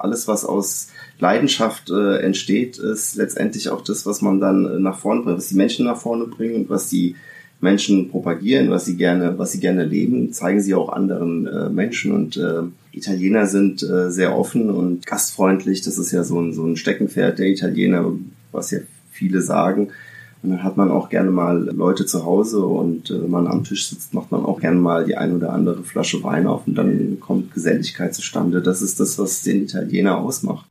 alles, was aus Leidenschaft äh, entsteht, ist letztendlich auch das, was man dann äh, nach vorne bringt, was die Menschen nach vorne bringen und was die Menschen propagieren, was sie gerne, was sie gerne leben, zeigen sie auch anderen äh, Menschen und äh, Italiener sind äh, sehr offen und gastfreundlich. Das ist ja so ein, so ein Steckenpferd der Italiener, was ja viele sagen. Und dann hat man auch gerne mal Leute zu Hause und äh, wenn man am Tisch sitzt, macht man auch gerne mal die ein oder andere Flasche Wein auf und dann kommt Geselligkeit zustande. Das ist das, was den Italiener ausmacht.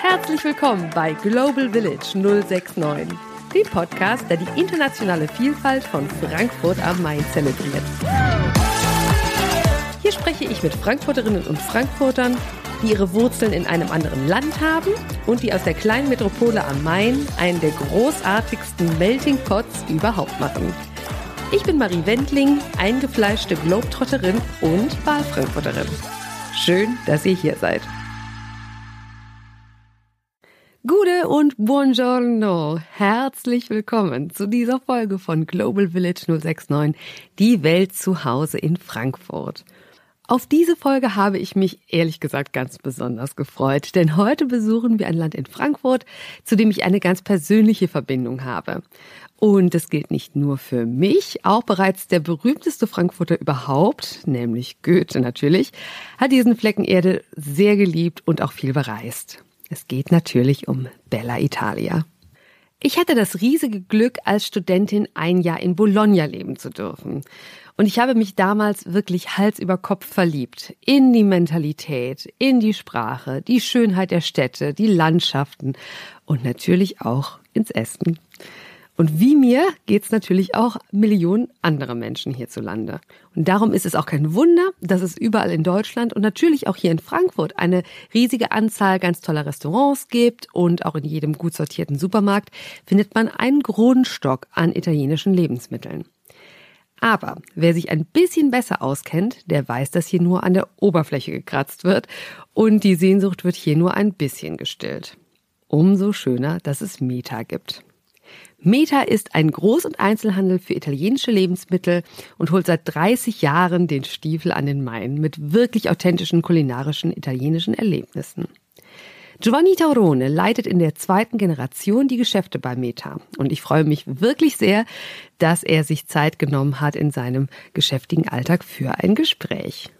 Herzlich willkommen bei Global Village 069, dem Podcast, der die internationale Vielfalt von Frankfurt am Main zelebriert. Spreche ich mit Frankfurterinnen und Frankfurtern, die ihre Wurzeln in einem anderen Land haben und die aus der kleinen Metropole am Main einen der großartigsten Melting Pots überhaupt machen. Ich bin Marie Wendling, eingefleischte Globetrotterin und Wahlfrankfurterin. Schön, dass ihr hier seid. Gute und buongiorno. Herzlich willkommen zu dieser Folge von Global Village 069, die Welt zu Hause in Frankfurt. Auf diese Folge habe ich mich ehrlich gesagt ganz besonders gefreut, denn heute besuchen wir ein Land in Frankfurt, zu dem ich eine ganz persönliche Verbindung habe. Und das gilt nicht nur für mich, auch bereits der berühmteste Frankfurter überhaupt, nämlich Goethe natürlich, hat diesen Flecken Erde sehr geliebt und auch viel bereist. Es geht natürlich um Bella Italia. Ich hatte das riesige Glück, als Studentin ein Jahr in Bologna leben zu dürfen. Und ich habe mich damals wirklich Hals über Kopf verliebt. In die Mentalität, in die Sprache, die Schönheit der Städte, die Landschaften und natürlich auch ins Essen. Und wie mir geht's natürlich auch Millionen anderer Menschen hierzulande. Und darum ist es auch kein Wunder, dass es überall in Deutschland und natürlich auch hier in Frankfurt eine riesige Anzahl ganz toller Restaurants gibt und auch in jedem gut sortierten Supermarkt findet man einen Grundstock an italienischen Lebensmitteln. Aber wer sich ein bisschen besser auskennt, der weiß, dass hier nur an der Oberfläche gekratzt wird und die Sehnsucht wird hier nur ein bisschen gestillt. Umso schöner, dass es Meta gibt. Meta ist ein Groß- und Einzelhandel für italienische Lebensmittel und holt seit 30 Jahren den Stiefel an den Main mit wirklich authentischen kulinarischen italienischen Erlebnissen. Giovanni Taurone leitet in der zweiten Generation die Geschäfte bei Meta. Und ich freue mich wirklich sehr, dass er sich Zeit genommen hat in seinem geschäftigen Alltag für ein Gespräch.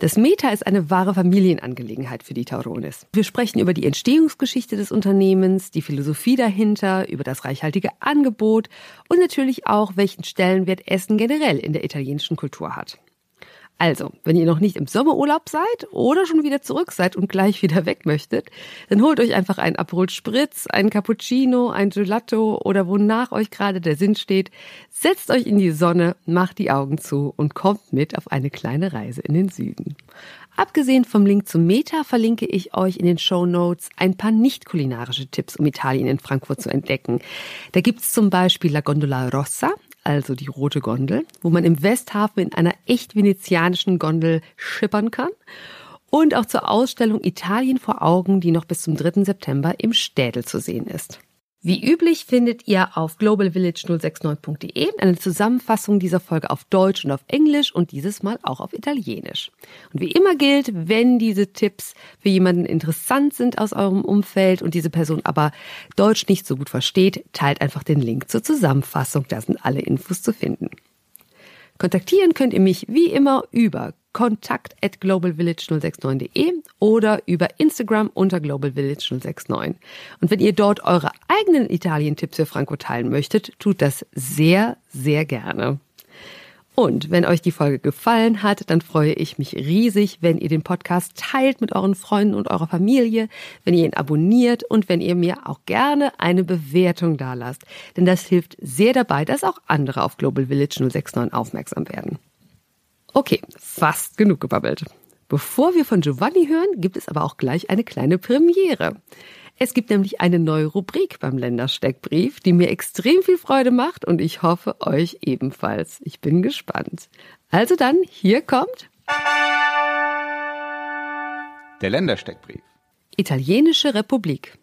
Das Meta ist eine wahre Familienangelegenheit für die Taurones. Wir sprechen über die Entstehungsgeschichte des Unternehmens, die Philosophie dahinter, über das reichhaltige Angebot und natürlich auch, welchen Stellenwert Essen generell in der italienischen Kultur hat. Also, wenn ihr noch nicht im Sommerurlaub seid oder schon wieder zurück seid und gleich wieder weg möchtet, dann holt euch einfach einen Aperol Spritz, einen Cappuccino, ein Gelato oder wonach euch gerade der Sinn steht. Setzt euch in die Sonne, macht die Augen zu und kommt mit auf eine kleine Reise in den Süden. Abgesehen vom Link zum Meta verlinke ich euch in den Show Notes ein paar nicht kulinarische Tipps, um Italien in Frankfurt zu entdecken. Da gibt's zum Beispiel La Gondola Rossa, also die rote Gondel, wo man im Westhafen in einer echt venezianischen Gondel schippern kann. Und auch zur Ausstellung Italien vor Augen, die noch bis zum 3. September im Städel zu sehen ist. Wie üblich findet ihr auf globalvillage069.de eine Zusammenfassung dieser Folge auf Deutsch und auf Englisch und dieses Mal auch auf Italienisch. Und wie immer gilt, wenn diese Tipps für jemanden interessant sind aus eurem Umfeld und diese Person aber Deutsch nicht so gut versteht, teilt einfach den Link zur Zusammenfassung, da sind alle Infos zu finden. Kontaktieren könnt ihr mich wie immer über kontakt at globalvillage069.de oder über Instagram unter globalvillage069. Und wenn ihr dort eure eigenen Italien-Tipps für Franco teilen möchtet, tut das sehr, sehr gerne. Und wenn euch die Folge gefallen hat, dann freue ich mich riesig, wenn ihr den Podcast teilt mit euren Freunden und eurer Familie, wenn ihr ihn abonniert und wenn ihr mir auch gerne eine Bewertung dalasst. Denn das hilft sehr dabei, dass auch andere auf Global Village 069 aufmerksam werden. Okay, fast genug gebabbelt. Bevor wir von Giovanni hören, gibt es aber auch gleich eine kleine Premiere. Es gibt nämlich eine neue Rubrik beim Ländersteckbrief, die mir extrem viel Freude macht und ich hoffe euch ebenfalls. Ich bin gespannt. Also dann, hier kommt der Ländersteckbrief. Italienische Republik.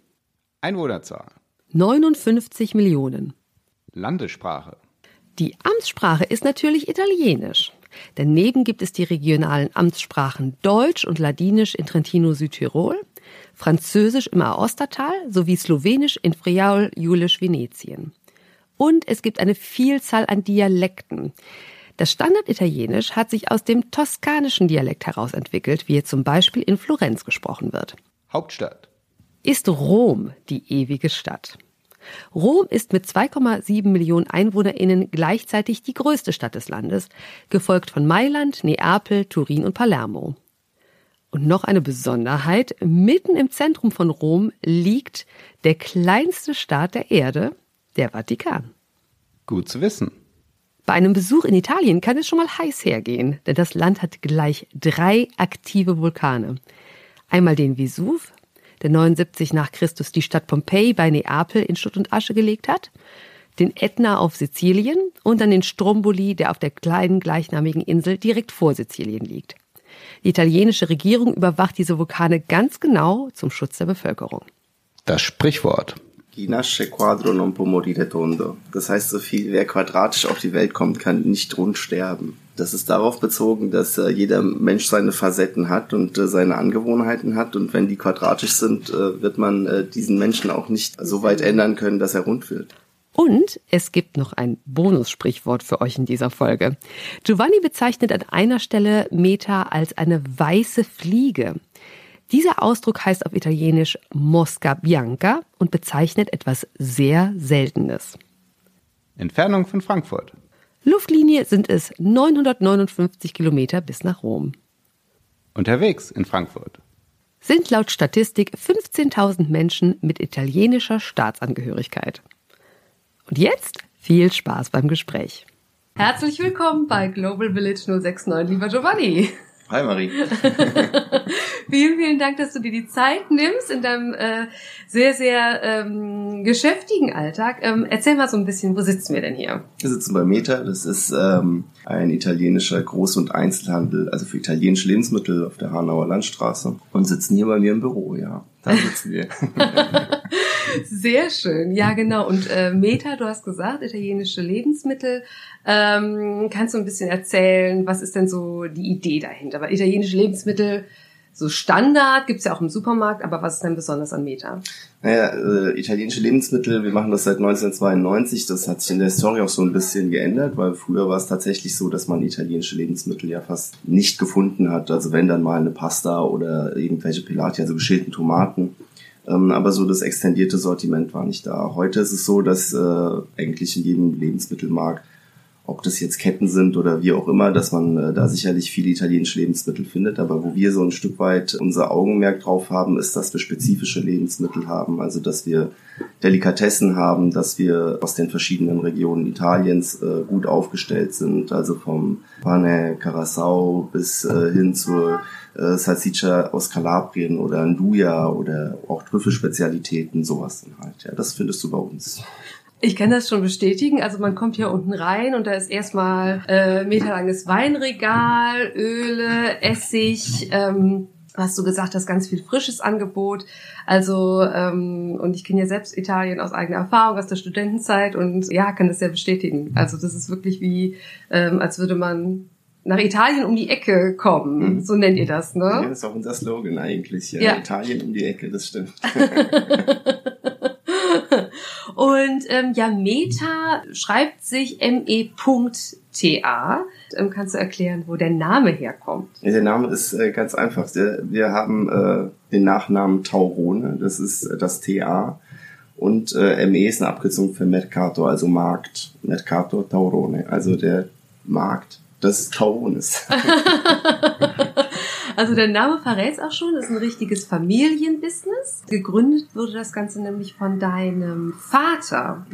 Einwohnerzahl. 59 Millionen. Landessprache. Die Amtssprache ist natürlich Italienisch. Daneben gibt es die regionalen Amtssprachen Deutsch und Ladinisch in Trentino-Südtirol, Französisch im Aostatal sowie Slowenisch in Friaul, Julisch, Venetien. Und es gibt eine Vielzahl an Dialekten. Das Standarditalienisch hat sich aus dem toskanischen Dialekt herausentwickelt, wie er zum Beispiel in Florenz gesprochen wird. Hauptstadt. Ist Rom die ewige Stadt? Rom ist mit 2,7 Millionen EinwohnerInnen gleichzeitig die größte Stadt des Landes, gefolgt von Mailand, Neapel, Turin und Palermo. Und noch eine Besonderheit, mitten im Zentrum von Rom liegt der kleinste Staat der Erde, der Vatikan. Gut zu wissen. Bei einem Besuch in Italien kann es schon mal heiß hergehen, denn das Land hat gleich drei aktive Vulkane. Einmal den Vesuv, der 79 nach Christus die Stadt Pompeji bei Neapel in Schutt und Asche gelegt hat, den Ätna auf Sizilien und dann den Stromboli, der auf der kleinen gleichnamigen Insel direkt vor Sizilien liegt. Die italienische Regierung überwacht diese Vulkane ganz genau zum Schutz der Bevölkerung. Das Sprichwort. Chi nasce quadro non può morire tondo. Das heißt so viel, wer quadratisch auf die Welt kommt, kann nicht rund sterben. Das ist darauf bezogen, dass äh, jeder Mensch seine Facetten hat und äh, seine Angewohnheiten hat. Und wenn die quadratisch sind, äh, wird man äh, diesen Menschen auch nicht so weit ändern können, dass er rund wird. Und es gibt noch ein Bonussprichwort für euch in dieser Folge. Giovanni bezeichnet an einer Stelle Meta als eine weiße Fliege. Dieser Ausdruck heißt auf Italienisch Mosca Bianca und bezeichnet etwas sehr Seltenes. Entfernung von Frankfurt. Luftlinie sind es 959 Kilometer bis nach Rom. Unterwegs in Frankfurt. Sind laut Statistik 15.000 Menschen mit italienischer Staatsangehörigkeit. Und jetzt viel Spaß beim Gespräch. Herzlich willkommen bei Global Village 069, lieber Giovanni. Hi Marie. vielen, vielen Dank, dass du dir die Zeit nimmst in deinem äh, sehr, sehr ähm, geschäftigen Alltag. Ähm, erzähl mal so ein bisschen, wo sitzen wir denn hier? Wir sitzen bei Meta. Das ist ähm, ein italienischer Groß- und Einzelhandel, also für italienische Lebensmittel auf der Hanauer Landstraße und sitzen hier bei mir im Büro, ja. Da sitzen wir. Sehr schön, ja genau. Und äh, Meta, du hast gesagt, italienische Lebensmittel. Ähm, kannst du ein bisschen erzählen, was ist denn so die Idee dahinter? Weil italienische Lebensmittel, so Standard, gibt's ja auch im Supermarkt, aber was ist denn besonders an Meta? Naja, äh, italienische Lebensmittel, wir machen das seit 1992, das hat sich in der Story auch so ein bisschen geändert, weil früher war es tatsächlich so, dass man italienische Lebensmittel ja fast nicht gefunden hat. Also wenn dann mal eine Pasta oder irgendwelche Pelati, also geschälten Tomaten. Ähm, aber so das extendierte Sortiment war nicht da. Heute ist es so, dass äh, eigentlich in jedem Lebensmittelmarkt ob das jetzt Ketten sind oder wie auch immer, dass man äh, da sicherlich viele italienische Lebensmittel findet. Aber wo wir so ein Stück weit unser Augenmerk drauf haben, ist, dass wir spezifische Lebensmittel haben. Also dass wir Delikatessen haben, dass wir aus den verschiedenen Regionen Italiens äh, gut aufgestellt sind. Also vom Pane Carasau bis äh, hin zur äh, Salsiccia aus Kalabrien oder Nduja oder auch Trüffelspezialitäten, sowas dann halt. Ja, das findest du bei uns. Ich kann das schon bestätigen. Also man kommt hier unten rein und da ist erstmal äh, meterlanges Weinregal, Öle, Essig. Ähm, hast du gesagt, hast ganz viel frisches Angebot. Also ähm, und ich kenne ja selbst Italien aus eigener Erfahrung aus der Studentenzeit und ja, kann das ja bestätigen. Also das ist wirklich wie, ähm, als würde man nach Italien um die Ecke kommen. Mhm. So nennt ihr das, ne? Ja, das ist auch unser Slogan eigentlich. Ja, ja. Italien um die Ecke, das stimmt. Und ähm, ja, Meta schreibt sich me.ta. Ähm, kannst du erklären, wo der Name herkommt? Ja, der Name ist äh, ganz einfach. Wir haben äh, den Nachnamen Taurone, das ist äh, das TA. Und äh, ME ist eine Abkürzung für Mercato, also Markt. Mercato Taurone, also der Markt des Taurones. Also der Name verrät es auch schon, das ist ein richtiges Familienbusiness. Gegründet wurde das Ganze nämlich von deinem Vater.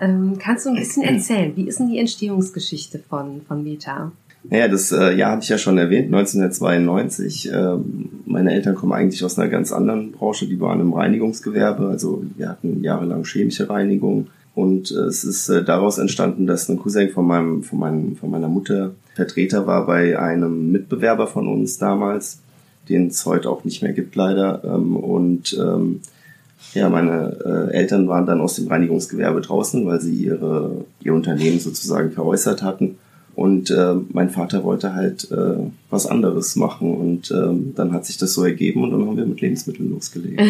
Ähm, kannst du ein bisschen erzählen, wie ist denn die Entstehungsgeschichte von, von Meta? Naja, das äh, Jahr habe ich ja schon erwähnt, 1992. Ähm, meine Eltern kommen eigentlich aus einer ganz anderen Branche, die waren im Reinigungsgewerbe. Also wir hatten jahrelang chemische Reinigung. Und äh, es ist äh, daraus entstanden, dass ein Cousin von meinem, von meinem, von meiner Mutter Vertreter war bei einem Mitbewerber von uns damals, den es heute auch nicht mehr gibt leider. Ähm, und ähm, Ja, meine äh, Eltern waren dann aus dem Reinigungsgewerbe draußen, weil sie ihre, ihr Unternehmen sozusagen veräußert hatten. Und äh, mein Vater wollte halt äh, was anderes machen. Und ähm, dann hat sich das so ergeben und dann haben wir mit Lebensmitteln losgelegt.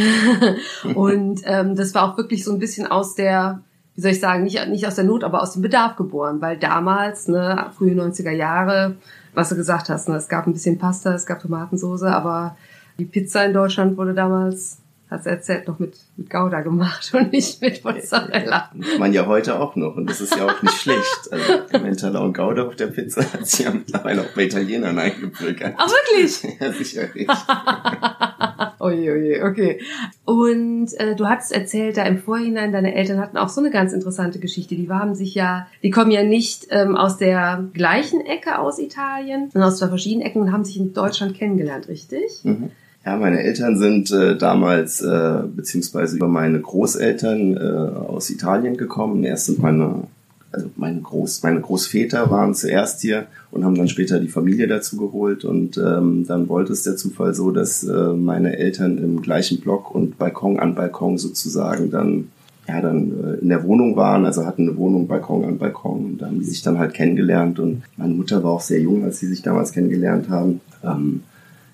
und ähm, das war auch wirklich so ein bisschen aus der, wie soll ich sagen, nicht, nicht aus der Not, aber aus dem Bedarf geboren. Weil damals, ne, frühe 90er Jahre, was du gesagt hast, ne, es gab ein bisschen Pasta, es gab Tomatensoße, aber die Pizza in Deutschland wurde damals hast erzählt, noch mit, mit Gouda gemacht und nicht mit Mozzarella. Ich meine ja heute auch noch und das ist ja auch nicht schlecht. Also Emmentaler und Gouda auf der Pizza hat sich ja mittlerweile auch bei Italienern eingebürgert. Ach wirklich? Ja, sicherlich. oje, oje, okay. Und äh, du hattest erzählt, da im Vorhinein, deine Eltern hatten auch so eine ganz interessante Geschichte. Die haben sich ja, die kommen ja nicht ähm, aus der gleichen Ecke aus Italien, sondern aus zwei verschiedenen Ecken und haben sich in Deutschland kennengelernt, richtig? Mhm. Ja, meine Eltern sind äh, damals äh, beziehungsweise über meine Großeltern äh, aus Italien gekommen. Erst sind meine also meine Groß meine Großväter waren zuerst hier und haben dann später die Familie dazu geholt und ähm, dann wollte es der Zufall so, dass äh, meine Eltern im gleichen Block und Balkon an Balkon sozusagen dann ja dann äh, in der Wohnung waren, also hatten eine Wohnung Balkon an Balkon und da haben die sich dann halt kennengelernt und meine Mutter war auch sehr jung, als sie sich damals kennengelernt haben. Ähm,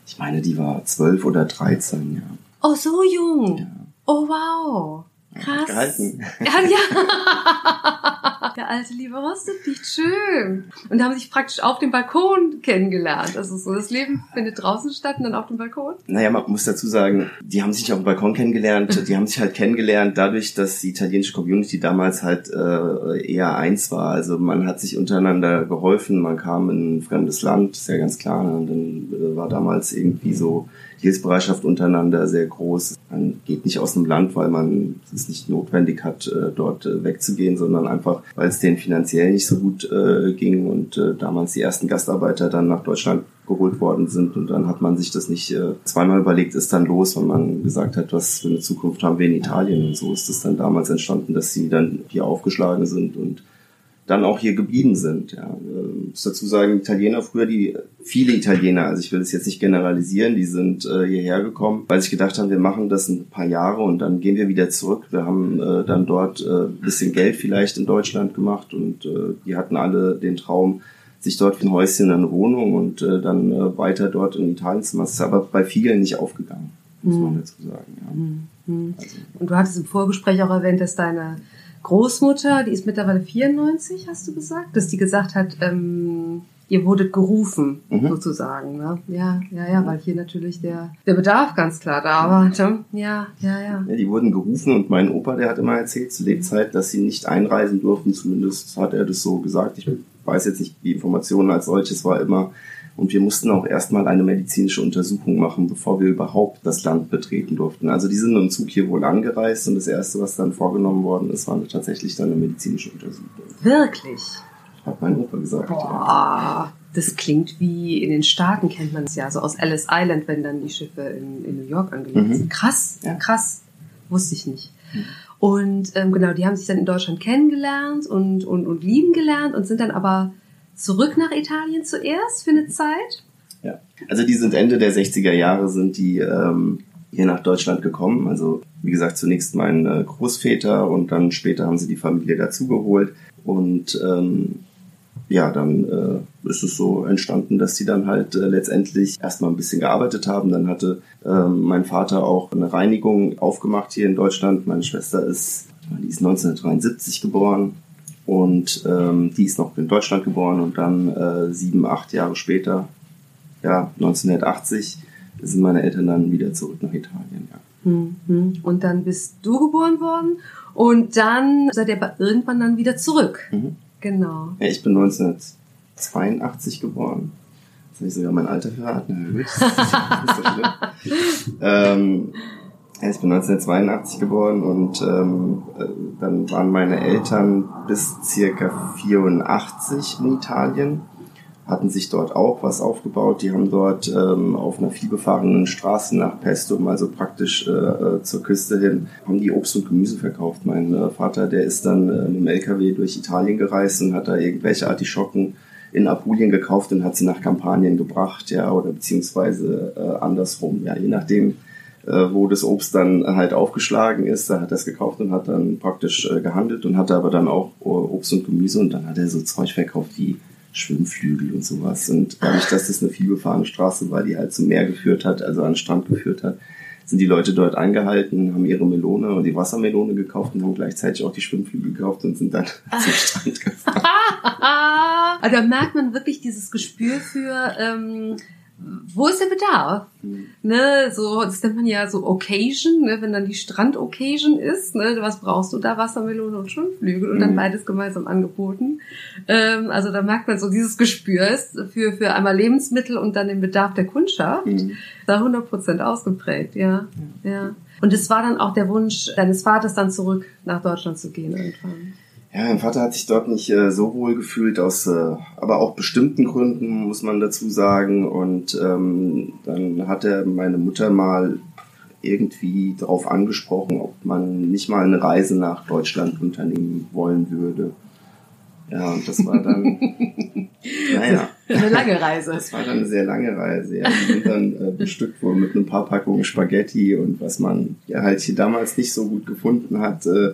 ich meine, die war zwölf oder dreizehn, ja. Oh, so jung. Ja. Oh, wow. Krass. Gehalten. Ja, ja. Der alte liebe Rosteflicht, schön. Und haben sich praktisch auf dem Balkon kennengelernt. Ist so, das Leben findet draußen statt und dann auf dem Balkon. Naja, man muss dazu sagen, die haben sich auf dem Balkon kennengelernt. Die haben sich halt kennengelernt dadurch, dass die italienische Community damals halt äh, eher eins war. Also man hat sich untereinander geholfen. Man kam in ein fremdes Land, ist ja ganz klar. Und dann äh, war damals irgendwie so Hilfsbereitschaft untereinander sehr groß. Man geht nicht aus einem Land, weil man es nicht notwendig hat, äh, dort äh, wegzugehen, sondern einfach, weil es denen finanziell nicht so gut äh, ging und damals die ersten Gastarbeiter dann nach Deutschland geholt worden sind und dann hat man sich das nicht zweimal überlegt, ist dann los, wenn man gesagt hat, was für eine Zukunft haben wir in Italien und so ist es dann damals entstanden, dass sie dann hier aufgeschlagen sind und dann auch hier geblieben sind. Ja. Ich muss dazu sagen, Italiener früher, die viele Italiener, also ich will es jetzt nicht generalisieren, die sind äh, hierher gekommen, weil sie gedacht haben, wir machen das ein paar Jahre und dann gehen wir wieder zurück. Wir haben äh, dann dort äh, bisschen Geld vielleicht in Deutschland gemacht und äh, die hatten alle den Traum, sich dort ein Häuschen, eine Wohnung und äh, dann äh, weiter dort in Italien zu machen. Das ist aber bei vielen nicht aufgegangen, muss man mhm. dazu sagen. Ja. Mhm. Also. Und du hattest im Vorgespräch auch erwähnt, dass deine Großmutter, die ist mittlerweile 94, hast du gesagt, dass die gesagt hat, ähm, ihr wurdet gerufen, mhm. sozusagen. Ne? Ja, ja, ja, weil hier natürlich der, der Bedarf ganz klar da war. Ne? Ja, ja, ja. Ja, die wurden gerufen und mein Opa, der hat immer erzählt zu Lebzeit, dass sie nicht einreisen durften, zumindest hat er das so gesagt. Ich weiß jetzt nicht, die Informationen als solches war immer, und wir mussten auch erstmal eine medizinische Untersuchung machen, bevor wir überhaupt das Land betreten durften. Also die sind im Zug hier wohl angereist und das Erste, was dann vorgenommen worden ist, war tatsächlich dann eine medizinische Untersuchung. Wirklich? Hat mein Opa gesagt. Boah, ja. das klingt wie in den Staaten kennt man es ja, so aus Ellis Island, wenn dann die Schiffe in, in New York angelegt mhm. sind. Krass, ja. krass. Wusste ich nicht. Mhm. Und ähm, genau, die haben sich dann in Deutschland kennengelernt und, und, und lieben gelernt und sind dann aber zurück nach Italien zuerst für eine Zeit? Ja, also die sind Ende der 60er Jahre sind die ähm, hier nach Deutschland gekommen. Also wie gesagt, zunächst mein äh, Großväter und dann später haben sie die Familie dazugeholt. Und ähm, ja, dann äh, ist es so entstanden, dass sie dann halt äh, letztendlich erstmal ein bisschen gearbeitet haben. Dann hatte äh, mein Vater auch eine Reinigung aufgemacht hier in Deutschland. Meine Schwester ist, die ist 1973 geboren und ähm, die ist noch in Deutschland geboren und dann äh, sieben, acht Jahre später, ja, 1980, sind meine Eltern dann wieder zurück nach Italien, ja. Mhm. Und dann bist du geboren worden und dann seid ihr irgendwann dann wieder zurück. Mhm. Genau. Ja, ich bin 1982 geboren. Jetzt habe ich sogar mein Alter verraten. Das ist so schlimm. ähm, ich bin 1982 geboren und ähm, äh, dann waren meine Eltern bis circa 84 in Italien, hatten sich dort auch was aufgebaut. Die haben dort ähm, auf einer vielbefahrenen Straße nach Pestum, also praktisch äh, äh, zur Küste hin, haben die Obst und Gemüse verkauft. Mein äh, Vater, der ist dann äh, mit dem LKW durch Italien gereist und hat da irgendwelche Artischocken in Apulien gekauft und hat sie nach Kampanien gebracht, ja, oder beziehungsweise äh, andersrum, ja, je nachdem, wo das Obst dann halt aufgeschlagen ist. Da hat er es gekauft und hat dann praktisch äh, gehandelt und hatte aber dann auch äh, Obst und Gemüse und dann hat er so Zeug verkauft wie Schwimmflügel und sowas. Und dadurch, dass das eine vielbefahrene Straße war, die halt zum Meer geführt hat, also an den Strand geführt hat, sind die Leute dort angehalten, haben ihre Melone und die Wassermelone gekauft und haben gleichzeitig auch die Schwimmflügel gekauft und sind dann zum Strand gefahren. also da merkt man wirklich dieses Gespür für, ähm, wo ist der Bedarf? Mhm. Ne, so, das nennt man ja so Occasion, ne, wenn dann die Strand-Occasion ist, ne, was brauchst du da? Wassermelone und Schwimmflügel und mhm. dann beides gemeinsam angeboten. Ähm, also da merkt man so dieses Gespür ist für, für einmal Lebensmittel und dann den Bedarf der Kundschaft, mhm. da 100 Prozent ausgeprägt, ja, ja. Und es war dann auch der Wunsch deines Vaters, dann zurück nach Deutschland zu gehen irgendwann. Ja, mein Vater hat sich dort nicht äh, so wohl gefühlt, aus äh, aber auch bestimmten Gründen, muss man dazu sagen. Und ähm, dann hat er meine Mutter mal irgendwie darauf angesprochen, ob man nicht mal eine Reise nach Deutschland unternehmen wollen würde. Ja, und das war dann, naja. Eine lange Reise. Das war dann eine sehr lange Reise. Ja. Wir sind dann äh, bestückt worden mit ein paar Packungen Spaghetti und was man ja halt hier damals nicht so gut gefunden hat, äh,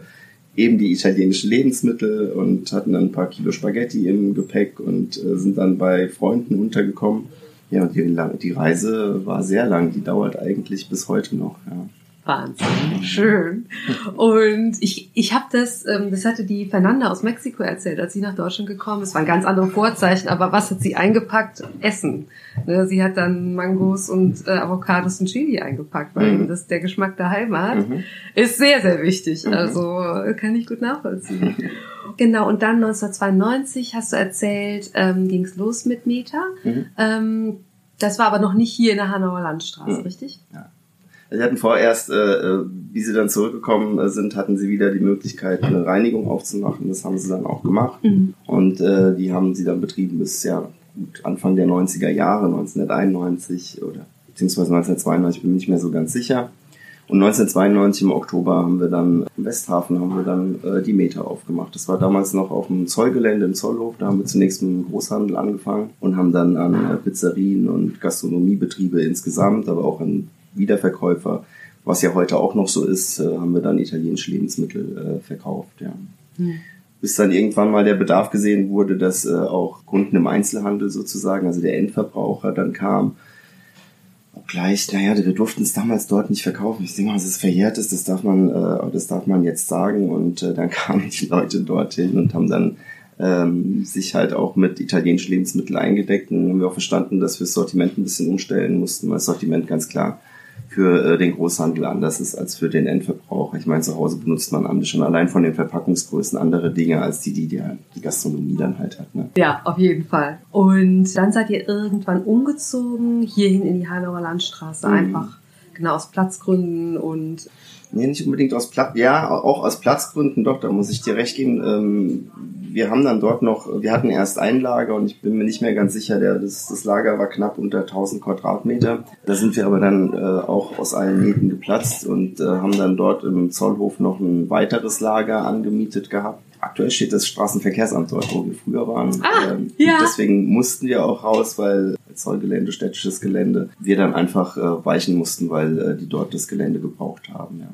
eben die italienischen Lebensmittel und hatten dann ein paar Kilo Spaghetti im Gepäck und äh, sind dann bei Freunden untergekommen. Ja, und die, die Reise war sehr lang, die dauert eigentlich bis heute noch. Ja. Wahnsinn, schön. Und ich, ich habe das, ähm, das hatte die Fernanda aus Mexiko erzählt, als sie nach Deutschland gekommen ist. War ein ganz andere Vorzeichen, aber was hat sie eingepackt? Essen. Ne, sie hat dann Mangos und äh, Avocados und Chili eingepackt, weil mhm. das der Geschmack der Heimat mhm. ist sehr, sehr wichtig. Mhm. Also kann ich gut nachvollziehen. genau, und dann 1992 hast du erzählt, ähm, ging es los mit Meta. Mhm. Ähm, das war aber noch nicht hier in der Hanauer Landstraße, mhm. richtig? Ja. Sie hatten vorerst, äh, äh, wie sie dann zurückgekommen sind, hatten sie wieder die Möglichkeit, eine Reinigung aufzumachen. Das haben sie dann auch gemacht. Mhm. Und äh, die haben sie dann betrieben bis ja gut Anfang der 90er Jahre, 1991 oder beziehungsweise 1992, bin ich nicht mehr so ganz sicher. Und 1992 im Oktober haben wir dann im Westhafen haben wir dann äh, die Meter aufgemacht. Das war damals noch auf dem Zollgelände im Zollhof. Da haben wir zunächst mit dem Großhandel angefangen und haben dann an äh, Pizzerien und Gastronomiebetriebe insgesamt, aber auch an Wiederverkäufer, was ja heute auch noch so ist, äh, haben wir dann italienische Lebensmittel äh, verkauft. Ja. Mhm. Bis dann irgendwann mal der Bedarf gesehen wurde, dass äh, auch Kunden im Einzelhandel sozusagen, also der Endverbraucher dann kam. Obgleich, naja, wir durften es damals dort nicht verkaufen. Ich denke mal, es verjährt ist, das darf man, äh, das darf man jetzt sagen. Und äh, dann kamen die Leute dorthin und haben dann ähm, sich halt auch mit italienischen Lebensmitteln eingedeckt. Und haben wir auch verstanden, dass wir das Sortiment ein bisschen umstellen mussten, weil das Sortiment ganz klar für äh, den Großhandel anders ist als für den Endverbraucher. Ich meine, zu Hause benutzt man schon allein von den Verpackungsgrößen andere Dinge als die, die die, die Gastronomie dann halt hat. Ne? Ja, auf jeden Fall. Und dann seid ihr irgendwann umgezogen hierhin in die Hanauer Landstraße, mhm. einfach genau aus Platzgründen und Nee, nicht unbedingt aus Platz, ja, auch aus Platzgründen, doch, da muss ich dir recht geben. Ähm, wir haben dann dort noch, wir hatten erst ein Lager und ich bin mir nicht mehr ganz sicher, der, das, das Lager war knapp unter 1000 Quadratmeter. Da sind wir aber dann äh, auch aus allen Nähten geplatzt und äh, haben dann dort im Zollhof noch ein weiteres Lager angemietet gehabt. Aktuell steht das Straßenverkehrsamt dort, wo wir früher waren. Ah, ähm, ja. Deswegen mussten wir auch raus, weil Zollgelände, städtisches Gelände, wir dann einfach äh, weichen mussten, weil äh, die dort das Gelände gebraucht haben. Ja.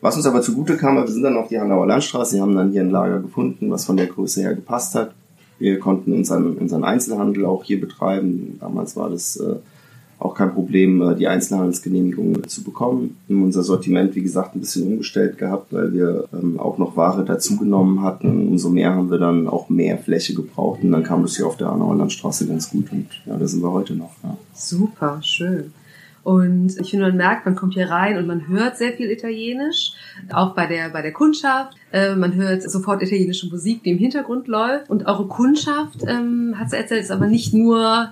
Was uns aber zugute kam, wir sind dann auf die Hanauer Landstraße, wir haben dann hier ein Lager gefunden, was von der Größe her gepasst hat. Wir konnten unseren, unseren Einzelhandel auch hier betreiben. Damals war das äh, auch kein Problem, äh, die Einzelhandelsgenehmigung zu bekommen. Wir unser Sortiment, wie gesagt, ein bisschen umgestellt gehabt, weil wir ähm, auch noch Ware dazugenommen hatten. Umso mehr haben wir dann auch mehr Fläche gebraucht und dann kam das hier auf der Landstraße ganz gut und ja, da sind wir heute noch. Ja. Super, schön. Und ich finde, man merkt, man kommt hier rein und man hört sehr viel Italienisch, auch bei der, bei der Kundschaft. Äh, man hört sofort italienische Musik, die im Hintergrund läuft. Und eure Kundschaft, ähm, hat sie erzählt, ist aber nicht nur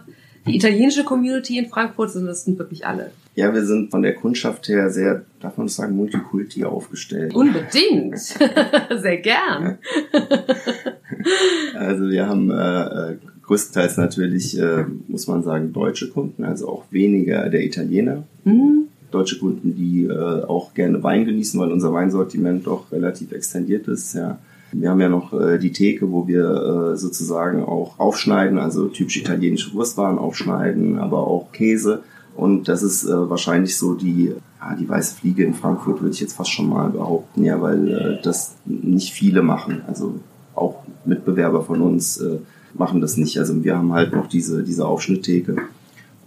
die italienische Community in Frankfurt, sondern das sind wirklich alle. Ja, wir sind von der Kundschaft her sehr, darf man sagen, multikulti aufgestellt. Unbedingt. sehr gern. also wir haben äh, größtenteils natürlich, äh, muss man sagen, deutsche Kunden, also auch weniger der Italiener. Mhm. Deutsche Kunden, die äh, auch gerne Wein genießen, weil unser Weinsortiment doch relativ extendiert ist. Ja. Wir haben ja noch äh, die Theke, wo wir äh, sozusagen auch aufschneiden, also typisch italienische Wurstwaren aufschneiden, aber auch Käse Und das ist äh, wahrscheinlich so die, ja, die weiße Fliege in Frankfurt, würde ich jetzt fast schon mal behaupten, ja, weil äh, das nicht viele machen. Also auch Mitbewerber von uns äh, machen das nicht. Also wir haben halt noch diese, diese Aufschnitttheke.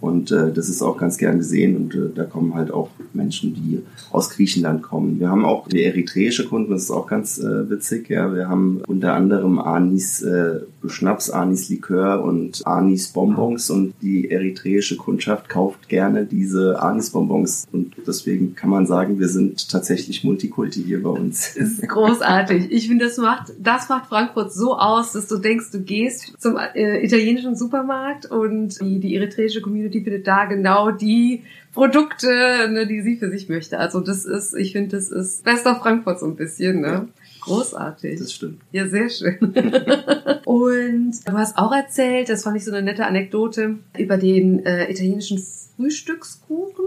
Und äh, das ist auch ganz gern gesehen und äh, da kommen halt auch Menschen, die aus Griechenland kommen. Wir haben auch die eritreische Kunden, das ist auch ganz äh, witzig. Ja, wir haben unter anderem Anis äh, Schnaps, Anis Likör und Anis Bonbons und die eritreische Kundschaft kauft gerne diese Anis Bonbons und deswegen kann man sagen, wir sind tatsächlich Multikulti hier bei uns. Das ist großartig. Ich finde, das macht, das macht Frankfurt so aus, dass du denkst, du gehst zum äh, italienischen Supermarkt und die, die eritreische Community findet da genau die Produkte, ne, die sie für sich möchte. Also das ist, ich finde, das ist bester Frankfurt so ein bisschen, ne? Großartig. Das stimmt. Ja, sehr schön. und du hast auch erzählt, das fand ich so eine nette Anekdote, über den äh, italienischen Frühstückskuchen.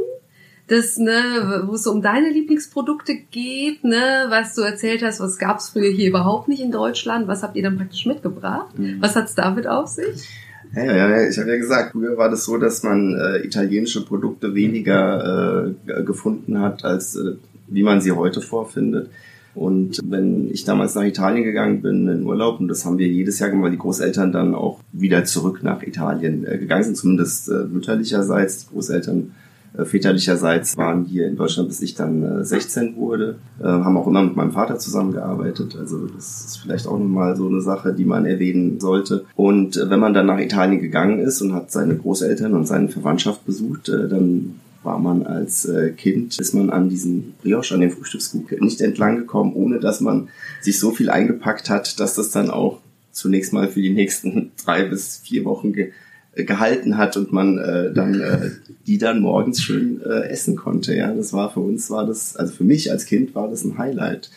Das, ne, wo es so um deine Lieblingsprodukte geht, ne, was du erzählt hast, was gab's früher hier überhaupt nicht in Deutschland, was habt ihr dann praktisch mitgebracht? Mhm. Was hat's damit auf sich? Ja, ja, ich habe ja gesagt, früher war das so, dass man äh, italienische Produkte weniger äh, gefunden hat, als äh, wie man sie heute vorfindet. Und wenn ich damals nach Italien gegangen bin in Urlaub, und das haben wir jedes Jahr gemacht, weil die Großeltern dann auch wieder zurück nach Italien äh, gegangen sind, zumindest äh, mütterlicherseits. Die Großeltern äh, väterlicherseits waren hier in Deutschland, bis ich dann äh, 16 wurde, haben auch immer mit meinem Vater zusammengearbeitet. Also das ist vielleicht auch nochmal so eine Sache, die man erwähnen sollte. Und wenn man dann nach Italien gegangen ist und hat seine Großeltern und seine Verwandtschaft besucht, dann war man als äh, Kind, ist man an diesem Brioche, an dem Frühstückskuchen nicht entlang gekommen, ohne dass man sich so viel eingepackt hat, dass das dann auch zunächst mal für die nächsten drei bis vier Wochen ge äh, gehalten hat und man äh, dann äh, die dann morgens schön äh, essen konnte. Ja, das war für uns war das, also für mich als Kind war das ein Highlight,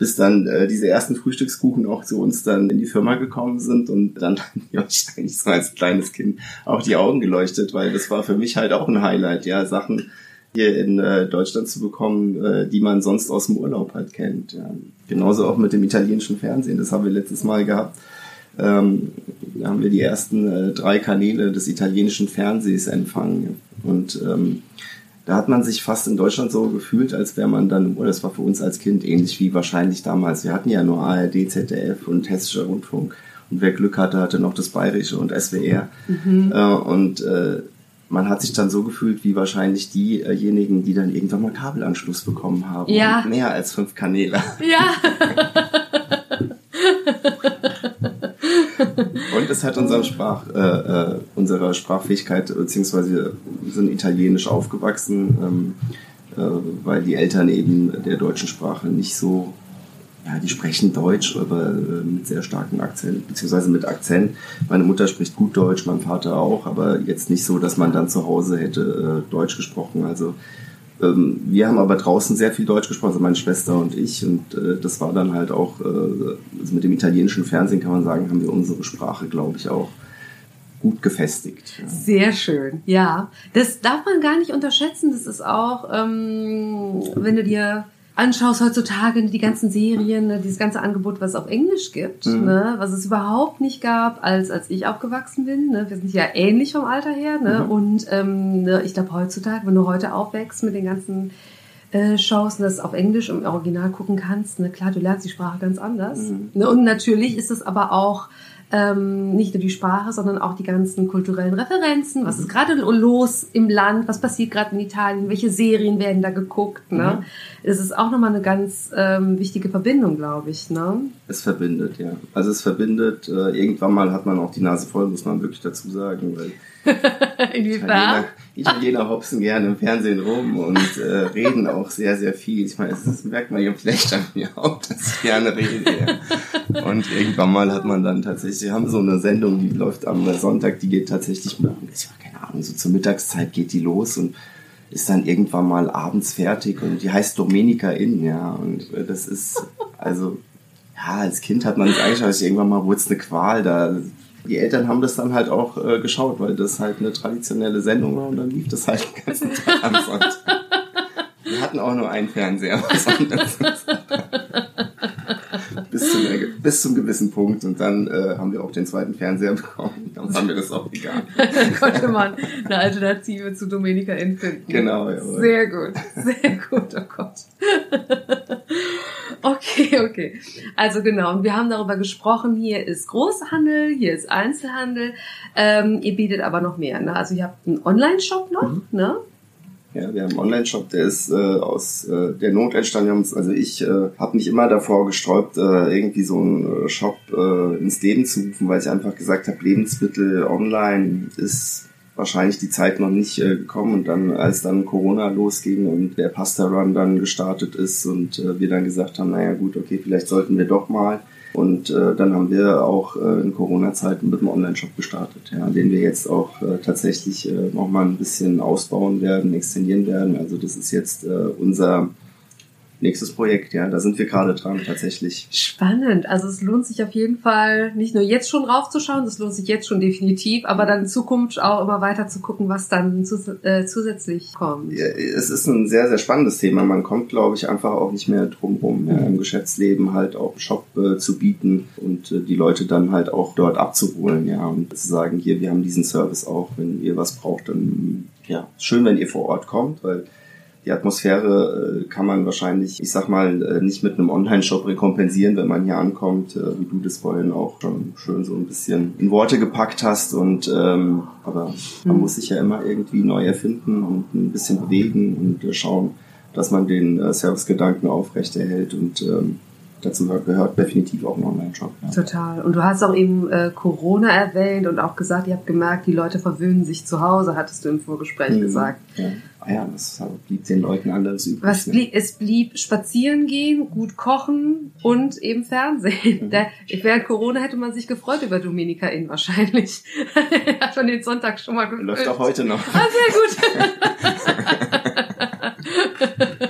bis dann äh, diese ersten Frühstückskuchen auch zu uns dann in die Firma gekommen sind und dann ja wahrscheinlich so als kleines Kind auch die Augen geleuchtet, weil das war für mich halt auch ein Highlight, ja Sachen hier in äh, Deutschland zu bekommen, äh, die man sonst aus dem Urlaub halt kennt. Ja. Genauso auch mit dem italienischen Fernsehen, das haben wir letztes Mal gehabt ähm, da haben wir die ersten äh, drei Kanäle des italienischen Fernsehs empfangen. Und ähm, da hat man sich fast in Deutschland so gefühlt, als wäre man dann, oder das war für uns als Kind ähnlich wie wahrscheinlich damals. Wir hatten ja nur ARD, ZDF und Hessischer Rundfunk. Und wer Glück hatte, hatte noch das Bayerische und SWR. Äh, und äh, man hat sich dann so gefühlt wie wahrscheinlich diejenigen, die dann irgendwann mal Kabelanschluss bekommen haben. Ja. Und mehr als fünf Kanäle. Ja. Es hat unserem Sprach, äh, äh, unserer Sprachfähigkeit, beziehungsweise sind italienisch aufgewachsen, ähm, äh, weil die Eltern eben der deutschen Sprache nicht so, ja, die sprechen Deutsch, aber äh, mit sehr starkem Akzent, beziehungsweise mit Akzent. Meine Mutter spricht gut Deutsch, mein Vater auch, aber jetzt nicht so, dass man dann zu Hause hätte äh, Deutsch gesprochen. Also ähm, wir haben aber draußen sehr viel Deutsch gesprochen, also meine Schwester und ich. Und äh, das war dann halt auch, äh, also mit dem italienischen Fernsehen kann man sagen, haben wir unsere Sprache, glaube ich, auch gut gefestigt. Sehr schön, ja. Das darf man gar nicht unterschätzen. Das ist auch, ähm, wenn du dir anschaust heutzutage die ganzen Serien, ne, dieses ganze Angebot, was es auf Englisch gibt, Mhm. ne, was es überhaupt nicht gab, als als ich aufgewachsen bin. Ne. Wir sind ja ähnlich vom Alter her, ne, Mhm. und ähm, ne, ich glaube heutzutage, wenn du heute aufwächst mit den ganzen äh, Shows und das auf Englisch im Original gucken kannst, ne, klar, du lernst die Sprache ganz anders. Mhm. Ne, und natürlich ist es aber auch ähm, nicht nur die Sprache, sondern auch die ganzen kulturellen Referenzen. Was ist gerade los im Land? Was passiert gerade in Italien? Welche Serien werden da geguckt? Ne? Das ist auch nochmal eine ganz ähm, wichtige Verbindung, glaube ich. Ne? Es verbindet, ja. Also es verbindet, äh, irgendwann mal hat man auch die Nase voll, muss man wirklich dazu sagen, weil Italiener, Italiener hopsen gerne im Fernsehen rum und äh, reden auch sehr, sehr viel. Ich meine, das merkt man ja vielleicht an mir auch, dass ich gerne rede. Und irgendwann mal hat man dann tatsächlich, wir haben so eine Sendung, die läuft am Sonntag, die geht tatsächlich, ich habe keine Ahnung, so zur Mittagszeit geht die los und ist dann irgendwann mal abends fertig und die heißt Domenica Inn, ja. Und äh, das ist, also, ja, als Kind hat man es angeschaut, irgendwann mal wurde es eine Qual da. Die Eltern haben das dann halt auch äh, geschaut, weil das halt eine traditionelle Sendung war und dann lief das halt den ganzen Tag am Sonntag. Wir hatten auch nur einen Fernseher am Sonntag. Bis zum gewissen Punkt und dann äh, haben wir auch den zweiten Fernseher bekommen. Dann haben wir das auch egal. konnte man eine Alternative zu Domenica finden. Genau, jawohl. Sehr gut, sehr gut, oh Gott. Okay, okay. Also genau, und wir haben darüber gesprochen, hier ist Großhandel, hier ist Einzelhandel. Ähm, ihr bietet aber noch mehr, ne? Also ihr habt einen Online-Shop noch, Mhm. ne? Ja, wir haben einen Online-Shop, der ist äh, aus äh, der Not entstanden. Also ich äh, habe mich immer davor gesträubt, äh, irgendwie so einen äh, Shop äh, ins Leben zu rufen, weil ich einfach gesagt habe, Lebensmittel online ist wahrscheinlich die Zeit noch nicht äh, gekommen. Und dann, als dann Corona losging und der Pasta Run dann gestartet ist und äh, wir dann gesagt haben, naja gut, okay, vielleicht sollten wir doch mal. Und äh, dann haben wir auch äh, in Corona-Zeiten mit einem Online-Shop gestartet, ja, den wir jetzt auch äh, tatsächlich äh, nochmal ein bisschen ausbauen werden, extendieren werden. Also das ist jetzt äh, unser nächstes Projekt, ja. Da sind wir gerade dran tatsächlich. Spannend. Also es lohnt sich auf jeden Fall, nicht nur jetzt schon raufzuschauen, das lohnt sich jetzt schon definitiv, aber dann in Zukunft auch immer weiter zu gucken, was dann zus äh, zusätzlich kommt. Ja, es ist ein sehr, sehr spannendes Thema. Man kommt, glaube ich, einfach auch nicht mehr drum rum, ja, im Geschäftsleben halt auch einen Shop äh, zu bieten und äh, die Leute dann halt auch dort abzuholen, ja, und zu sagen, hier, wir haben diesen Service auch, wenn ihr was braucht, dann, ja, schön, wenn ihr vor Ort kommt, weil die Atmosphäre äh, kann man wahrscheinlich, ich sag mal, äh, nicht mit einem Online-Shop rekompensieren, wenn man hier ankommt, äh, wie du das vorhin auch schon schön so ein bisschen in Worte gepackt hast. Und ähm, aber man Mhm. muss sich ja immer irgendwie neu erfinden und ein bisschen bewegen und schauen, dass man den Servicegedanken aufrechterhält und ähm, dazu gehört definitiv auch ein Online-Shop. Ja. Total. Und du hast auch eben äh, Corona erwähnt und auch gesagt, ihr habt gemerkt, die Leute verwöhnen sich zu Hause, hattest du im Vorgespräch Mhm. gesagt. Ja. Ah ja, das blieb den Leuten anders übrig. Was ne? blieb, es blieb spazieren gehen, gut kochen und eben Fernsehen. Mhm. Da, während Corona hätte man sich gefreut über Dominika Inn wahrscheinlich. Hat man den Sonntag schon mal gefüllt. Läuft auch heute noch. Ah, sehr gut.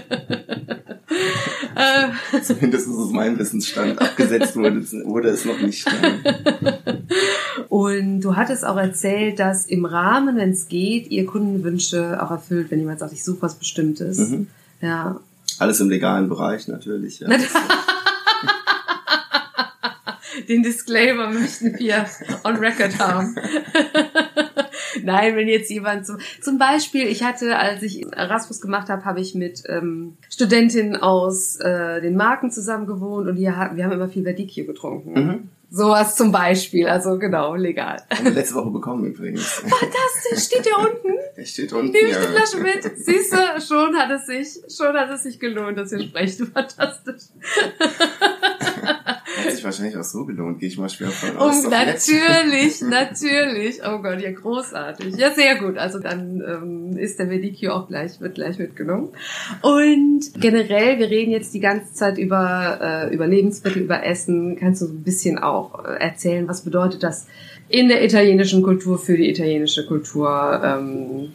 äh, Zumindest ist es mein Wissensstand. Abgesetzt wurde, wurde es noch nicht. Und du hattest auch erzählt, dass im Rahmen, wenn es geht, ihr Kundenwünsche auch erfüllt, wenn jemand sagt, ich suche was Bestimmtes. Mhm. Ja. Alles im legalen Bereich natürlich. Ja. Den Disclaimer möchten wir on record haben. Nein, wenn jetzt jemand zum, zum Beispiel, ich hatte, als ich Erasmus gemacht habe, habe ich mit ähm, Studentinnen aus äh, den Marken zusammen gewohnt und die, wir haben immer viel Verdicchio getrunken. Mhm. Sowas zum Beispiel, also genau, legal. Haben wir letzte Woche bekommen übrigens. Fantastisch, steht hier unten. Der steht unten. Nehme ich ja. die Flasche mit. Siehst du, schon hat es sich, schon hat es sich gelohnt, dass ihr sprecht. Fantastisch. Sich wahrscheinlich auch so gelohnt, gehe ich mal schwer von aus. Nett. natürlich, natürlich. Oh Gott, ja, großartig. Ja, sehr gut. Also dann ähm, ist der Medikio auch gleich, wird gleich mitgenommen. Und generell, wir reden jetzt die ganze Zeit über, äh, über Lebensmittel, über Essen. Kannst du so ein bisschen auch äh, erzählen, was bedeutet das in der italienischen Kultur für die italienische Kultur? Ähm,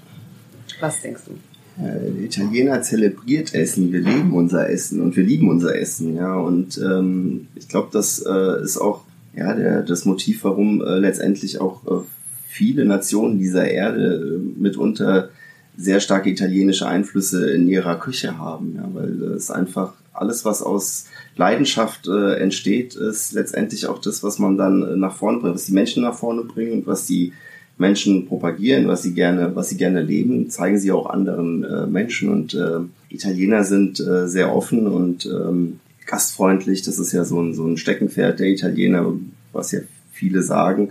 was denkst du? Äh, Der Italiener zelebriert Essen, wir leben unser Essen und wir lieben unser Essen, ja. Und ähm, ich glaube, das äh, ist auch ja der, das Motiv, warum äh, letztendlich auch äh, viele Nationen dieser Erde äh, mitunter sehr starke italienische Einflüsse in ihrer Küche haben, ja, weil es einfach alles, was aus Leidenschaft äh, entsteht, ist letztendlich auch das, was man dann äh, nach vorne bringt, was die Menschen nach vorne bringen und was die Menschen propagieren, was sie gerne, was sie gerne leben, zeigen sie auch anderen äh, Menschen. Und äh, Italiener sind äh, sehr offen und ähm, gastfreundlich. Das ist ja so ein, so ein Steckenpferd der Italiener, was ja viele sagen.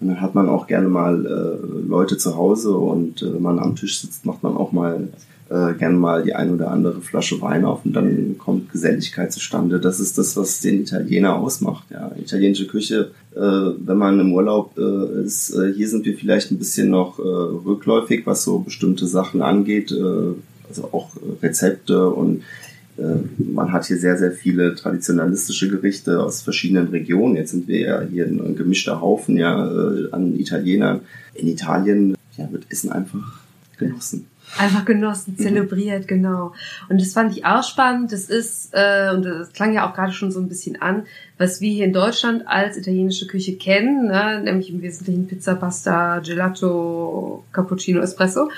Und dann hat man auch gerne mal äh, Leute zu Hause und äh, wenn man am Tisch sitzt, macht man auch mal äh, gerne mal die ein oder andere Flasche Wein auf und dann kommt Geselligkeit zustande. Das ist das, was den Italiener ausmacht. Ja, italienische Küche, äh, wenn man im Urlaub äh, ist, äh, hier sind wir vielleicht ein bisschen noch äh, rückläufig, was so bestimmte Sachen angeht, äh, also auch Rezepte und man hat hier sehr, sehr viele traditionalistische Gerichte aus verschiedenen Regionen. Jetzt sind wir ja hier ein, gemischter Haufen ja, an Italienern. In Italien ja, wird Essen einfach genossen. Einfach genossen, zelebriert, genau. Und das fand ich auch spannend. Das ist, äh, und das klang ja auch gerade schon so ein bisschen an, was wir hier in Deutschland als italienische Küche kennen, ne? nämlich im Wesentlichen Pizza, Pasta, Gelato, Cappuccino, Espresso.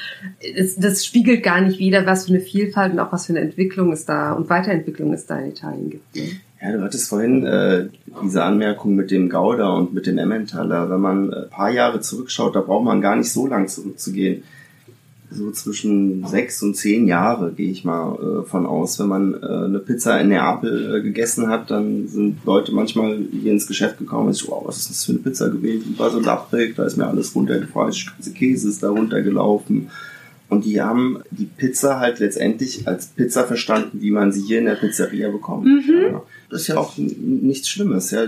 Das, das spiegelt gar nicht wider, was für eine Vielfalt und auch was für eine Entwicklung es da und Weiterentwicklung es da in Italien gibt. Ne? Ja, du hattest vorhin äh, diese Anmerkung mit dem Gouda und mit dem Emmentaler. Wenn man ein paar Jahre zurückschaut, da braucht man gar nicht so lang zurückzugehen. So zwischen sechs und zehn Jahre gehe ich mal äh, von aus. Wenn man äh, eine Pizza in Neapel äh, gegessen hat, dann sind Leute manchmal hier ins Geschäft gekommen und so, wow, was ist das für eine Pizza gewesen? Die war so lapprig, da ist mir alles runtergefallen, das ganze Käse ist da runtergelaufen. Und die haben die Pizza halt letztendlich als Pizza verstanden, wie man sie hier in der Pizzeria bekommt. Mhm. Ja. Das ist ja auch nichts Schlimmes. Ja.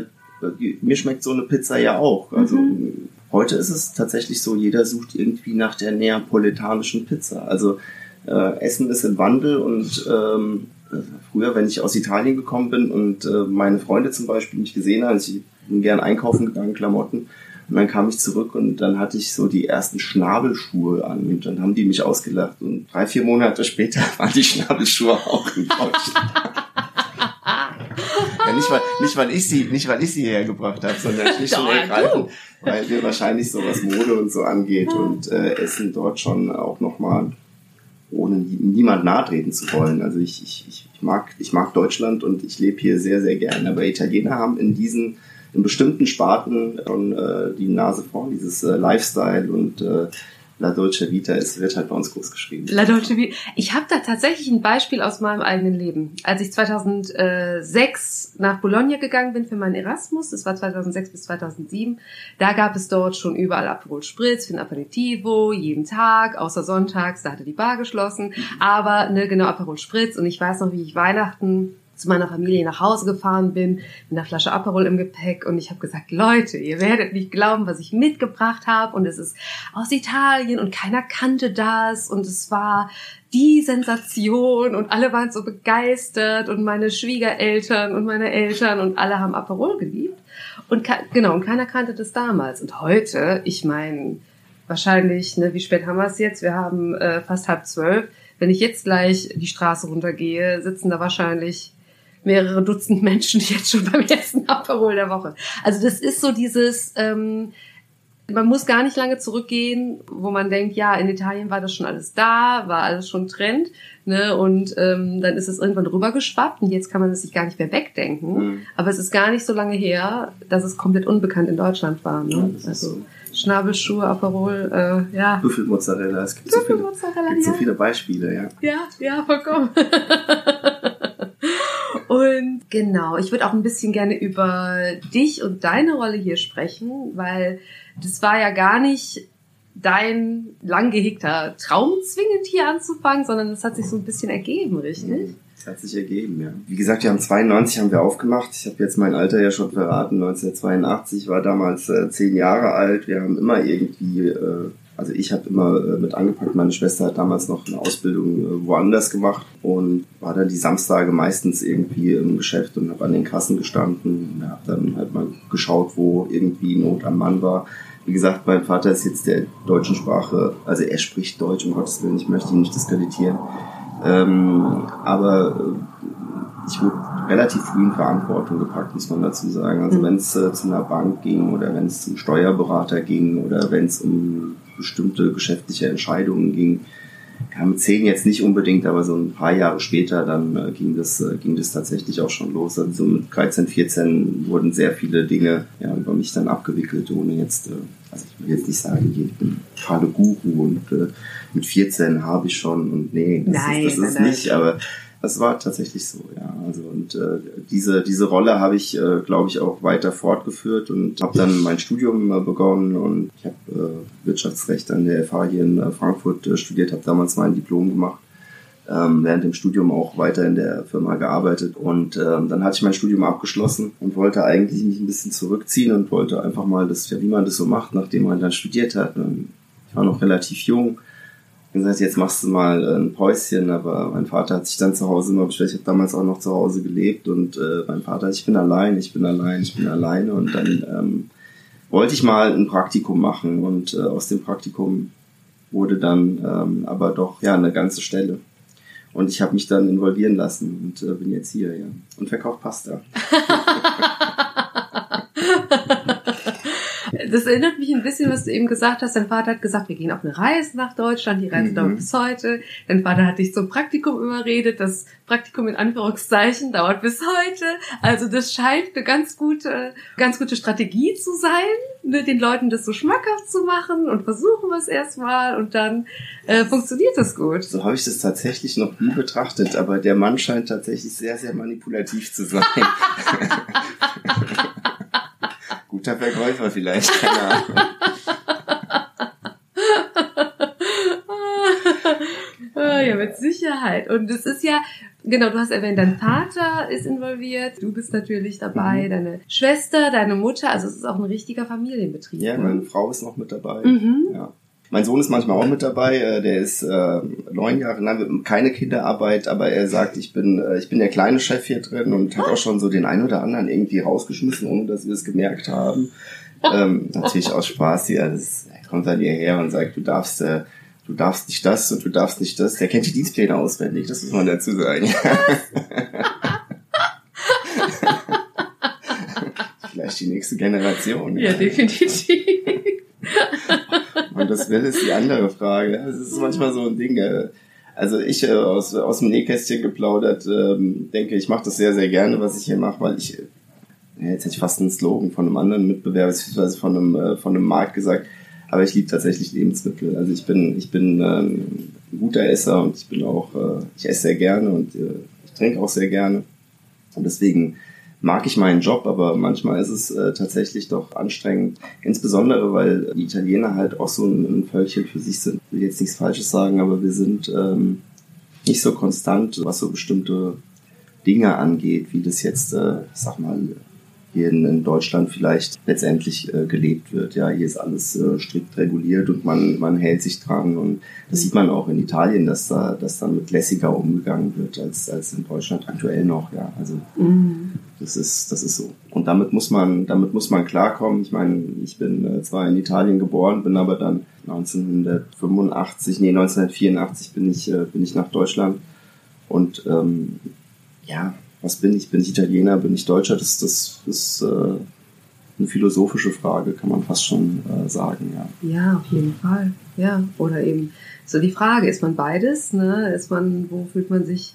Mir schmeckt so eine Pizza ja auch. Also Mhm. Heute ist es tatsächlich so, jeder sucht irgendwie nach der neapolitanischen Pizza. Also äh, Essen ist im Wandel und ähm, früher, wenn ich aus Italien gekommen bin und äh, meine Freunde zum Beispiel mich gesehen haben, ich bin gern einkaufen gegangen, Klamotten, und dann kam ich zurück und dann hatte ich so die ersten Schnabelschuhe an und dann haben die mich ausgelacht und drei, vier Monate später waren die Schnabelschuhe auch in Deutschland. Ja, nicht weil, nicht weil ich sie, nicht weil ich sie hergebracht habe, sondern schlicht und Doch, ergreifend, weil wir wahrscheinlich so was Mode und so angeht und äh, Essen dort schon auch nochmal ohne nie- niemand nahtreten zu wollen. Also ich, ich, ich, ich mag, ich mag Deutschland und ich lebe hier sehr, sehr gerne. Aber Italiener haben in diesen, in bestimmten Sparten schon äh, die Nase vorn, dieses äh, Lifestyle und äh, La Dolce Vita ist, wird halt bei uns groß geschrieben. La Dolce Vita. Ich habe da tatsächlich ein Beispiel aus meinem eigenen Leben. Als ich 2006 nach Bologna gegangen bin für meinen Erasmus, das war 2006 bis 2007, da gab es dort schon überall Aperol Spritz für ein Aperitivo, jeden Tag, außer sonntags, da hatte die Bar geschlossen, aber ne, genau Aperol Spritz und ich weiß noch, wie ich Weihnachten zu meiner Familie nach Hause gefahren bin, mit einer Flasche Aperol im Gepäck und ich habe gesagt, Leute, ihr werdet nicht glauben, was ich mitgebracht habe und es ist aus Italien und keiner kannte das und es war die Sensation und alle waren so begeistert und meine Schwiegereltern und meine Eltern und alle haben Aperol geliebt und genau und keiner kannte das damals und heute, ich meine, wahrscheinlich, ne, wie spät haben wir es jetzt? Wir haben äh, fast halb zwölf. Wenn ich jetzt gleich die Straße runtergehe, sitzen da wahrscheinlich mehrere Dutzend Menschen jetzt schon beim ersten Aperol der Woche. Also das ist so dieses, ähm, man muss gar nicht lange zurückgehen, wo man denkt, ja, in Italien war das schon alles da, war alles schon Trend, ne? Und ähm, dann ist es irgendwann rübergeschwappt und jetzt kann man es sich gar nicht mehr wegdenken. Mhm. Aber es ist gar nicht so lange her, dass es komplett unbekannt in Deutschland war. Ne? Ja, also so. Schnabelschuhe, Aperol, äh, ja. Büffelmozzarella, es gibt so viele, gibt so viele Beispiele, ja. Ja, ja, vollkommen. und genau, ich würde auch ein bisschen gerne über dich und deine Rolle hier sprechen, weil das war ja gar nicht dein lang gehegter Traum zwingend hier anzufangen, sondern es hat sich so ein bisschen ergeben, richtig? Das hat sich ergeben, ja. Wie gesagt, wir haben 92 haben wir aufgemacht. Ich habe jetzt mein Alter ja schon verraten. 1982 war damals äh, zehn Jahre alt. Wir haben immer irgendwie, äh, also ich habe immer äh, mit angepackt. Meine Schwester hat damals noch eine Ausbildung äh, woanders gemacht und war dann die Samstage meistens irgendwie im Geschäft und habe an den Kassen gestanden. und Habe dann halt mal geschaut, wo irgendwie Not am Mann war. Wie gesagt, mein Vater ist jetzt der deutschen Sprache, also er spricht Deutsch, um Gottes Willen, ich möchte ihn nicht diskreditieren. Ähm, aber äh, ich wurde relativ früh in Verantwortung gepackt, muss man dazu sagen. Also Mhm. wenn es äh, zu einer Bank ging oder wenn es zum Steuerberater ging oder wenn es um bestimmte geschäftliche Entscheidungen ging, ja, mit zehn jetzt nicht unbedingt, aber so ein paar Jahre später dann äh, ging das äh, ging das tatsächlich auch schon los. Also so mit 13, 14 wurden sehr viele Dinge ja, über mich dann abgewickelt, ohne jetzt, äh, also ich will jetzt nicht sagen, ich bin totale Guru und äh, mit 14 habe ich schon und nee, das Nein, ist, das ist nicht, aber das war tatsächlich so, ja. Also und äh, diese diese Rolle habe ich, äh, glaube ich, auch weiter fortgeführt und habe dann mein Studium äh, begonnen und ich habe äh, Wirtschaftsrecht an der FH hier in äh, Frankfurt äh, studiert, habe damals mein Diplom gemacht, ähm, während dem Studium auch weiter in der Firma gearbeitet und ähm, dann hatte ich mein Studium abgeschlossen und wollte eigentlich mich ein bisschen zurückziehen und wollte einfach mal das, ja, wie man das so macht, nachdem man dann studiert hat. Und ich war noch relativ jung gesagt, jetzt machst du mal äh, ein Päuschen, aber mein Vater hat sich dann zu Hause immer beschwert. Ich habe damals auch noch zu Hause gelebt und äh, mein Vater, ich bin allein, ich bin allein, ich bin alleine und dann ähm, wollte ich mal ein Praktikum machen und äh, aus dem Praktikum wurde dann ähm, aber doch ja eine ganze Stelle. Und ich habe mich dann involvieren lassen und äh, bin jetzt hier, ja. Und verkaufe Pasta. Das erinnert mich ein bisschen, was du eben gesagt hast. Dein Vater hat gesagt, wir gehen auf eine Reise nach Deutschland. Die Reise Mhm. dauert bis heute. Dein Vater hat dich zum Praktikum überredet. Das Praktikum in Anführungszeichen dauert bis heute. Also das scheint eine ganz gute, ganz gute Strategie zu sein, ne, den Leuten das so schmackhaft zu machen und versuchen wir es erstmal und dann äh, funktioniert das gut. So habe ich das tatsächlich noch nie betrachtet, aber der Mann scheint tatsächlich sehr, sehr manipulativ zu sein. Guter Verkäufer vielleicht, keine Ahnung. Ah, ja, mit Sicherheit. Und es ist ja, genau, du hast erwähnt, dein Vater ist involviert, du bist natürlich dabei, Mhm. deine Schwester, deine Mutter, also es ist auch ein richtiger Familienbetrieb. Ja, ne? meine Frau ist noch mit dabei. Mhm. Ja. Mein Sohn ist manchmal auch mit dabei. äh, Der ist äh, neun Jahre lang, keine Kinderarbeit, aber er sagt, ich bin, äh, ich bin der kleine Chef hier drin und hat auch schon so den einen oder anderen irgendwie rausgeschmissen, ohne dass wir es gemerkt haben. Ähm, natürlich aus Spaß hier. Das, er kommt dann hierher und sagt, du darfst, äh, du darfst nicht das und du darfst nicht das. Der kennt die Dienstpläne auswendig, das muss man dazu sagen. Vielleicht die nächste Generation. Ja, definitiv. Und das will ist die andere Frage. Es ist manchmal so ein Ding. äh, Also ich äh, aus, aus dem Nähkästchen geplaudert, ähm, denke, ich mache das sehr, sehr gerne, was ich hier mache, weil ich, ja, jetzt hätte ich fast einen Slogan von einem anderen Mitbewerber, beziehungsweise von einem, äh, von einem Markt gesagt, aber ich liebe tatsächlich Lebensmittel. Also ich bin, ich bin ähm, ein guter Esser und ich bin auch, äh, ich esse sehr gerne und äh, ich trinke auch sehr gerne. Und deswegen mag ich meinen Job, aber manchmal ist es äh, tatsächlich doch anstrengend. Insbesondere, weil die Italiener halt auch so ein, ein Völkchen für sich sind. Ich will jetzt nichts Falsches sagen, aber wir sind ähm, nicht so konstant, was so bestimmte Dinge angeht, wie das jetzt, äh, sag mal, hier in, in Deutschland vielleicht letztendlich äh, gelebt wird. Ja, hier ist alles äh, strikt reguliert und man, man hält sich dran. Und das sieht man auch in Italien, dass da, dass da mit lässiger umgegangen wird als, als in Deutschland aktuell noch. Ja, also Mhm. das ist, das ist so. Und damit muss man, damit muss man klarkommen. Ich meine, ich bin äh, zwar in Italien geboren, bin aber dann 1985, nee, 1984 bin ich, äh, bin ich nach Deutschland. Und ähm, ja, was bin ich? Bin ich Italiener? Bin ich Deutscher? Das, das ist äh, eine philosophische Frage, kann man fast schon äh, sagen, ja. Ja, auf jeden Fall. Ja, oder eben so die Frage, ist man beides, ne? Ist man, wo fühlt man sich,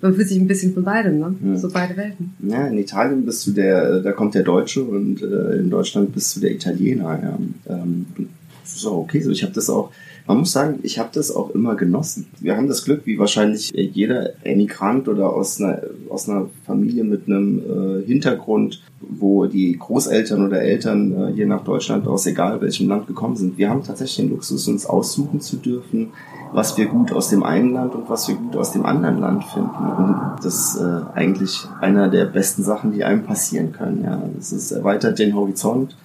man fühlt sich ein bisschen von beidem, ne? Ja. So beide Welten. Ja, in Italien bist du der, da kommt der Deutsche und äh, in Deutschland bist du der Italiener. Ja. Ähm, das ist auch okay so. Ich habe das auch, man muss sagen, ich habe das auch immer genossen. Wir haben das Glück, wie wahrscheinlich jeder Emigrant oder aus einer, aus einer Familie mit einem äh, Hintergrund, wo die Großeltern oder Eltern äh, hier nach Deutschland aus egal welchem Land gekommen sind. Wir haben tatsächlich den Luxus, uns aussuchen zu dürfen, was wir gut aus dem einen Land und was wir gut aus dem anderen Land finden. Und das ist äh, eigentlich einer der besten Sachen, die einem passieren können. Ja, es erweitert den Horizont.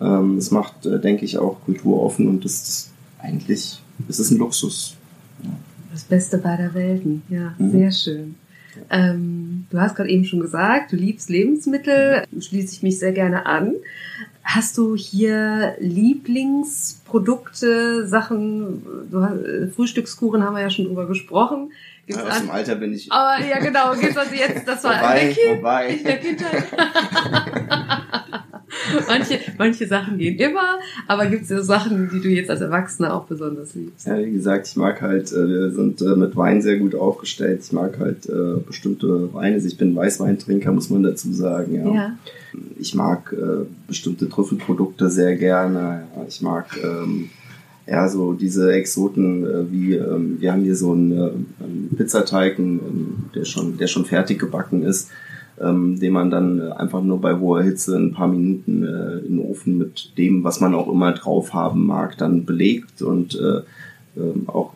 Ähm, es macht, äh, denke ich, auch Kultur offen und das ist eigentlich, es ist ein Luxus. Das Beste beider Welten, ja, Mhm. sehr schön. Ähm, du hast gerade eben schon gesagt, du liebst Lebensmittel, schließe ich mich sehr gerne an. Hast du hier Lieblingsprodukte, Sachen, hast, äh, Frühstückskuchen haben wir ja schon drüber gesprochen. Gibt's Ja, aus dem Alter bin ich aber ja genau, gibt's also jetzt, das war in der vorbei, Kind- vorbei. in der Kindheit. Manche, manche Sachen gehen immer, aber gibt es so Sachen, die du jetzt als Erwachsener auch besonders liebst? Ja, wie gesagt, ich mag halt, äh, wir sind äh, mit Wein sehr gut aufgestellt. Ich mag halt äh, bestimmte Weine. Also Ich bin Weißweintrinker, muss man dazu sagen. Ja. Ja. Ich mag bestimmte Trüffelprodukte sehr gerne. Ich mag ähm, ja so diese Exoten äh, wie ähm, wir haben hier so einen, äh, einen Pizzateig, ähm, der schon der schon fertig gebacken ist, ähm, den man dann äh, einfach nur bei hoher Hitze ein paar Minuten äh, in den Ofen mit dem, was man auch immer drauf haben mag, dann belegt und äh, ähm, auch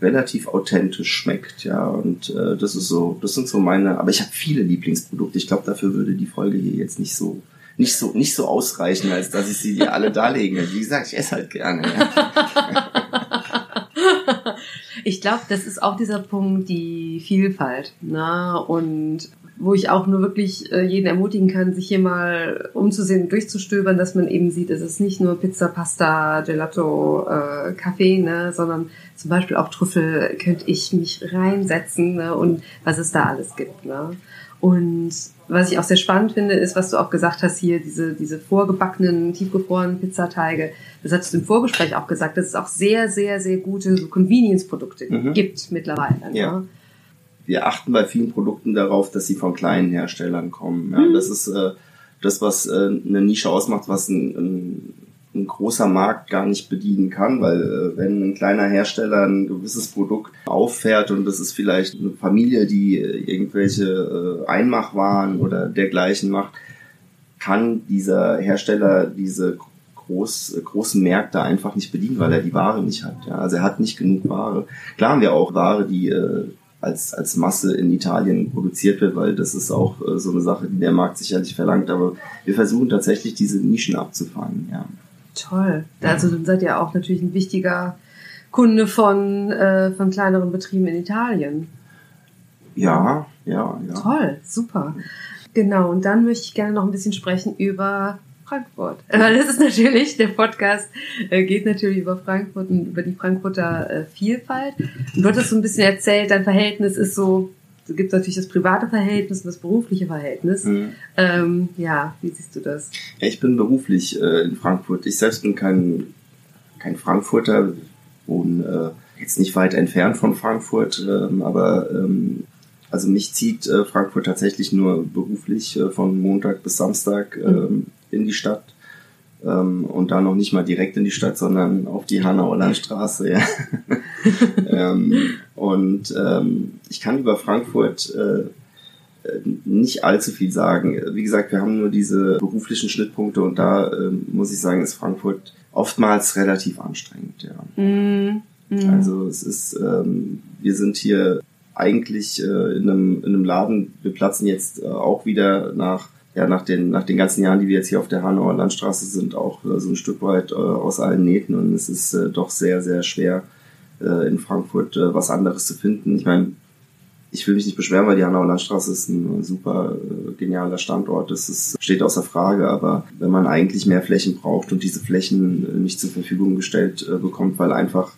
relativ authentisch schmeckt, ja. Und äh, das ist so, das sind so meine. Aber ich habe viele Lieblingsprodukte. Ich glaube, dafür würde die Folge hier jetzt nicht so nicht so nicht so ausreichen, als dass ich sie dir alle darlegen will. Wie gesagt, ich esse halt gerne. Ja. Ich glaube, das ist auch dieser Punkt, die Vielfalt. Na? Und wo ich auch nur wirklich äh, jeden ermutigen kann, sich hier mal umzusehen, durchzustöbern, dass man eben sieht, es ist nicht nur Pizza, Pasta, Gelato, äh, Kaffee, ne, sondern zum Beispiel auch Trüffel könnte ich mich reinsetzen ne, und was es da alles gibt. Ne? Und was ich auch sehr spannend finde, ist, was du auch gesagt hast hier, diese, diese vorgebackenen, tiefgefrorenen Pizzateige. Das hattest du im Vorgespräch auch gesagt, dass es auch sehr, sehr, sehr gute so Convenience-Produkte Mhm. gibt mittlerweile. Ja. Wir achten bei vielen Produkten darauf, dass sie von kleinen Herstellern kommen. Ja, Mhm. Das ist äh, das, was äh, eine Nische ausmacht, was ein, ein, ein großer Markt gar nicht bedienen kann, weil äh, wenn ein kleiner Hersteller ein gewisses Produkt auffährt und das ist vielleicht eine Familie, die äh, irgendwelche äh, Einmachwaren oder dergleichen macht, kann dieser Hersteller diese groß, großen Märkte einfach nicht bedienen, weil er die Ware nicht hat. Ja. Also er hat nicht genug Ware. Klar haben wir auch Ware, die äh, als, als Masse in Italien produziert wird, weil das ist auch äh, so eine Sache, die der Markt sicherlich verlangt. Aber wir versuchen tatsächlich diese Nischen abzufangen. Ja. Toll. Also dann seid ihr auch natürlich ein wichtiger Kunde von, äh, von kleineren Betrieben in Italien. Ja, ja, ja. Toll, super. Genau, und dann möchte ich gerne noch ein bisschen sprechen über Frankfurt. Weil das ist natürlich, der Podcast äh, geht natürlich über Frankfurt und über die Frankfurter äh, Vielfalt. Und du hattest so ein bisschen erzählt, dein Verhältnis ist so, es gibt natürlich das private Verhältnis und das berufliche Verhältnis. Mhm. Ähm, ja, wie siehst du das? Ja, Ich bin beruflich äh, in Frankfurt. Ich selbst bin kein, kein Frankfurter, wohne äh, jetzt nicht weit entfernt von Frankfurt, ähm, aber ähm, also mich zieht äh, Frankfurt tatsächlich nur beruflich äh, von Montag bis Samstag ähm, in die Stadt. Ähm, und da noch nicht mal direkt in die Stadt, sondern auf die Hanauer Landstraße. Ja. ähm, und ähm, ich kann über Frankfurt äh, äh, nicht allzu viel sagen. Wie gesagt, wir haben nur diese beruflichen Schnittpunkte und da ähm, muss ich sagen, ist Frankfurt oftmals relativ anstrengend. Ja. Mm, mm. Also es ist, ähm, wir sind hier eigentlich äh, in, einem, in einem Laden, wir platzen jetzt äh, auch wieder nach, ja, nach den, nach den ganzen Jahren, die wir jetzt hier auf der Hanauer Landstraße sind, auch äh, so ein Stück weit äh, aus allen Nähten und es ist äh, doch sehr, sehr schwer, äh, in Frankfurt äh, was anderes zu finden. Ich meine, ich will mich nicht beschweren, weil die Hanauer Landstraße ist ein super äh, genialer Standort. Das ist, steht außer Frage. Aber wenn man eigentlich mehr Flächen braucht und diese Flächen nicht zur Verfügung gestellt bekommt, weil einfach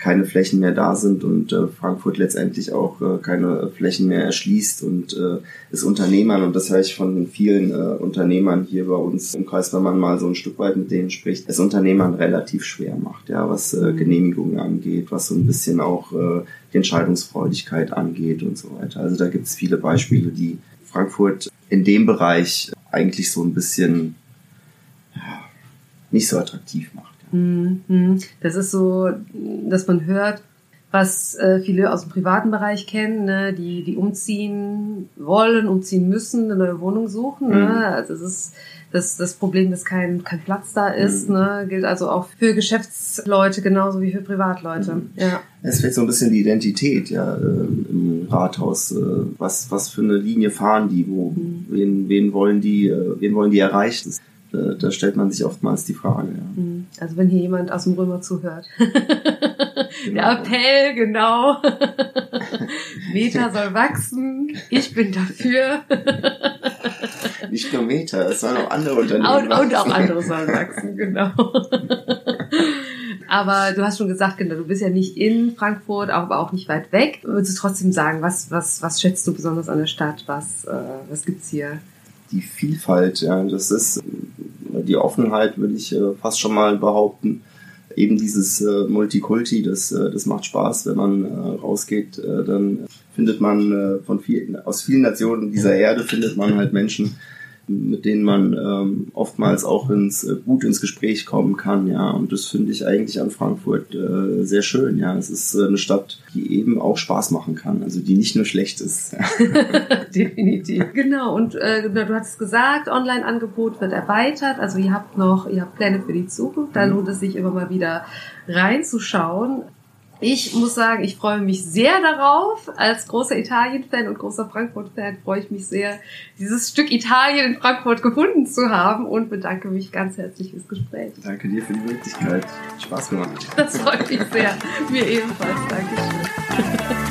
keine Flächen mehr da sind und äh, Frankfurt letztendlich auch äh, keine Flächen mehr erschließt und äh, es Unternehmern, und das höre ich von vielen äh, Unternehmern hier bei uns im Kreis, wenn man mal so ein Stück weit mit denen spricht, es Unternehmern relativ schwer macht, ja, was äh, Genehmigungen angeht, was so ein bisschen auch äh, die Entscheidungsfreudigkeit angeht und so weiter. Also da gibt es viele Beispiele, die Frankfurt in dem Bereich eigentlich so ein bisschen ja, nicht so attraktiv macht. Mhm. Das ist so, dass man hört, was äh, viele aus dem privaten Bereich kennen, ne? die, die umziehen wollen, umziehen müssen, eine neue Wohnung suchen. Mhm. Ne? Also es ist das, das Problem, dass kein, kein Platz da ist, Mhm. ne? gilt also auch für Geschäftsleute genauso wie für Privatleute. Mhm. Ja. Es fehlt so ein bisschen die Identität ja, äh, im Rathaus. Äh, was, was für eine Linie fahren die? Wo, Mhm. wen, wen wollen die, wen wollen die erreichen? Äh, da stellt man sich oftmals die Frage. Ja. Mhm. Also wenn hier jemand aus dem Römer zuhört. Genau. Der Appell, genau. Meta soll wachsen. Ich bin dafür. Nicht nur Meta, es sollen auch andere Und, Unternehmen. und auch wachsen. andere sollen wachsen, genau. Aber du hast schon gesagt, genau, du bist ja nicht in Frankfurt, aber auch nicht weit weg. Würdest du trotzdem sagen, was, was, was schätzt du besonders an der Stadt? Was, äh, was gibt's hier? Die Vielfalt, ja, das ist äh, die Offenheit, würde ich äh, fast schon mal behaupten. Eben dieses äh, Multikulti, das, das macht Spaß, wenn man rausgeht, dann findet man von vielen, aus vielen Nationen dieser Erde findet man halt Menschen, mit denen man ähm, oftmals auch ins, äh, gut ins Gespräch kommen kann, ja. Und das finde ich eigentlich an Frankfurt äh, sehr schön, ja. Es ist äh, eine Stadt, die eben auch Spaß machen kann, also die nicht nur schlecht ist. Definitiv. Genau, und äh, du hattest gesagt, Online-Angebot wird erweitert. Also ihr habt noch, ihr habt Pläne für die Zukunft. Da lohnt es sich immer mal wieder reinzuschauen. Ich muss sagen, ich freue mich sehr darauf. Als großer Italien-Fan und großer Frankfurt-Fan freue ich mich sehr, dieses Stück Italien in Frankfurt gefunden zu haben und bedanke mich ganz herzlich fürs Gespräch. Danke dir für die Möglichkeit. Spaß gemacht. Das freut mich sehr. Mir ebenfalls. Dankeschön.